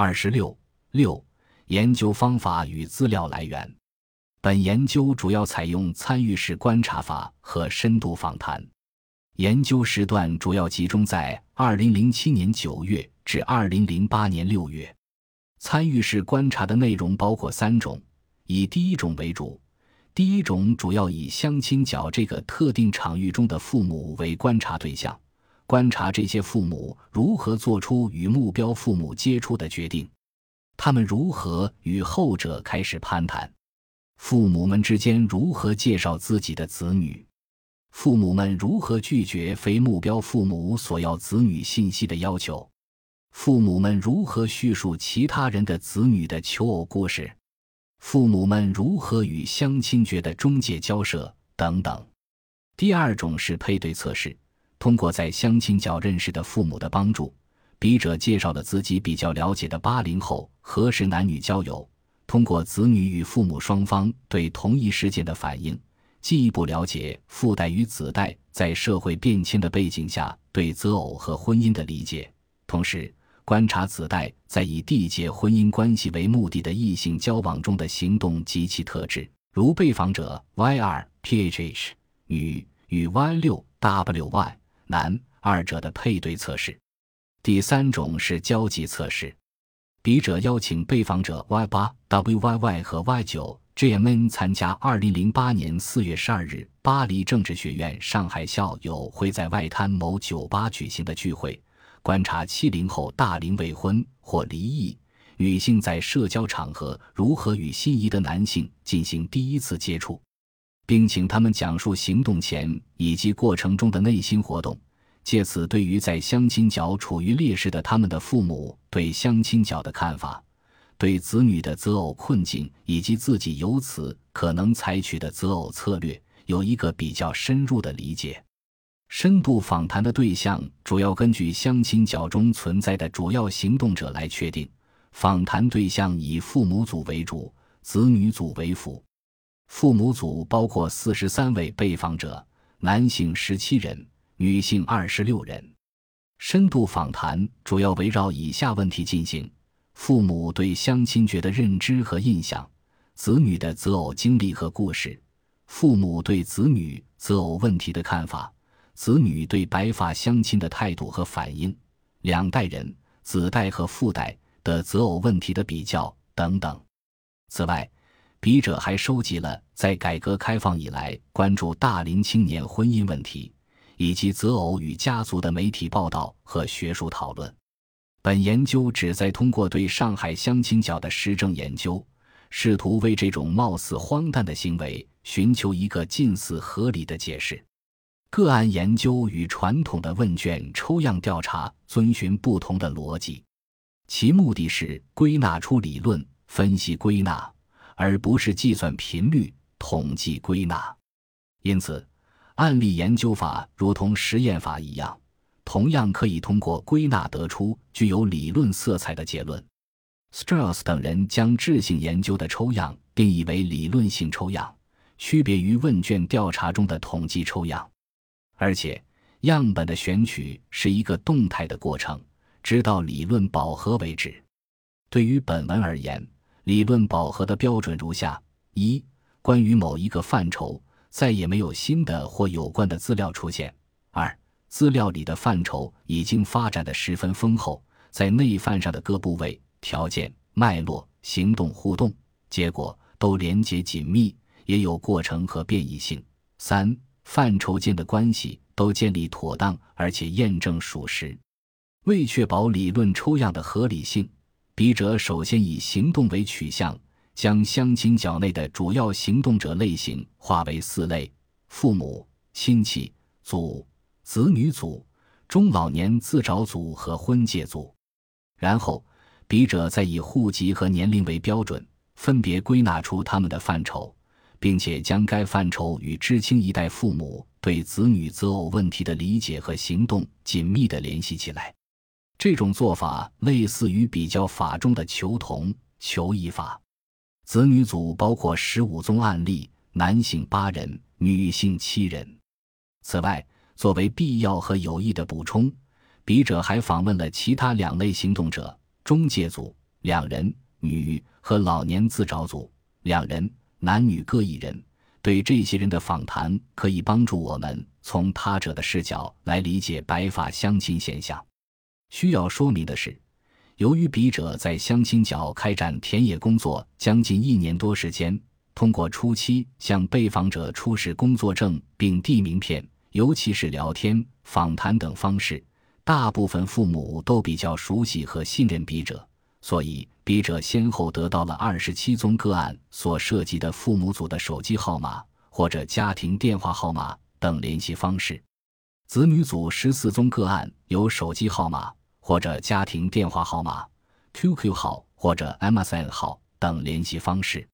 二十六六研究方法与资料来源。本研究主要采用参与式观察法和深度访谈。研究时段主要集中在二零零七年九月至二零零八年六月。参与式观察的内容包括三种，以第一种为主。第一种主要以相亲角这个特定场域中的父母为观察对象，观察这些父母如何做出与目标父母接触的决定，他们如何与后者开始攀谈，父母们之间如何介绍自己的子女。父母们如何拒绝非目标父母所要子女信息的要求？父母们如何叙述其他人的子女的求偶故事？父母们如何与相亲角的中介交涉？等等。第二种是配对测试，通过在相亲角认识的父母的帮助，笔者介绍了自己比较了解的八零后何时男女交友，通过子女与父母双方对同一事件的反应。进一步了解父代与子代在社会变迁的背景下对择偶和婚姻的理解，同时观察子代在以缔结婚姻关系为目的的异性交往中的行动及其特质，如被访者 Y 二 PHH 女与 Y 六 WY 男二者的配对测试。第三种是交际测试，笔者邀请被访者 Y 八 WYY 和 Y 九。J.M.N 参加二零零八年四月十二日巴黎政治学院上海校友会在外滩某酒吧举行的聚会，观察七零后大龄未婚或离异女性在社交场合如何与心仪的男性进行第一次接触，并请他们讲述行动前以及过程中的内心活动，借此对于在相亲角处于劣势的他们的父母对相亲角的看法。对子女的择偶困境以及自己由此可能采取的择偶策略有一个比较深入的理解。深度访谈的对象主要根据相亲角中存在的主要行动者来确定。访谈对象以父母组为主，子女组为辅。父母组包括四十三位被访者，男性十七人，女性二十六人。深度访谈主要围绕以下问题进行。父母对相亲角的认知和印象，子女的择偶经历和故事，父母对子女择偶问题的看法，子女对白发相亲的态度和反应，两代人子代和父代的择偶问题的比较等等。此外，笔者还收集了在改革开放以来关注大龄青年婚姻问题以及择偶与家族的媒体报道和学术讨论。本研究旨在通过对上海相亲角的实证研究，试图为这种貌似荒诞的行为寻求一个近似合理的解释。个案研究与传统的问卷抽样调查遵循不同的逻辑，其目的是归纳出理论、分析归纳，而不是计算频率、统计归纳。因此，案例研究法如同实验法一样。同样可以通过归纳得出具有理论色彩的结论。Strauss 等人将质性研究的抽样定义为理论性抽样，区别于问卷调查中的统计抽样。而且，样本的选取是一个动态的过程，直到理论饱和为止。对于本文而言，理论饱和的标准如下：一、关于某一个范畴再也没有新的或有关的资料出现；二、资料里的范畴已经发展的十分丰厚，在内范上的各部位、条件、脉络、行动、互动、结果都连结紧密，也有过程和变异性。三、范畴间的关系都建立妥当，而且验证属实。为确保理论抽样的合理性，笔者首先以行动为取向，将相亲角内的主要行动者类型划为四类：父母、亲戚、祖。子女组、中老年自找组和婚介组，然后笔者再以户籍和年龄为标准，分别归纳出他们的范畴，并且将该范畴与知青一代父母对子女择偶问题的理解和行动紧密地联系起来。这种做法类似于比较法中的求同求异法。子女组包括十五宗案例，男性八人，女性七人。此外，作为必要和有益的补充，笔者还访问了其他两类行动者：中介组两人、女和老年自找组两人、男女各一人。对这些人的访谈可以帮助我们从他者的视角来理解白发相亲现象。需要说明的是，由于笔者在相亲角开展田野工作将近一年多时间，通过初期向被访者出示工作证并递名片，尤其是聊天、访谈等方式，大部分父母都比较熟悉和信任笔者，所以笔者先后得到了二十七宗个案所涉及的父母组的手机号码或者家庭电话号码等联系方式，子女组十四宗个案有手机号码。或者家庭电话号码、QQ 号或者 MSN 号等联系方式。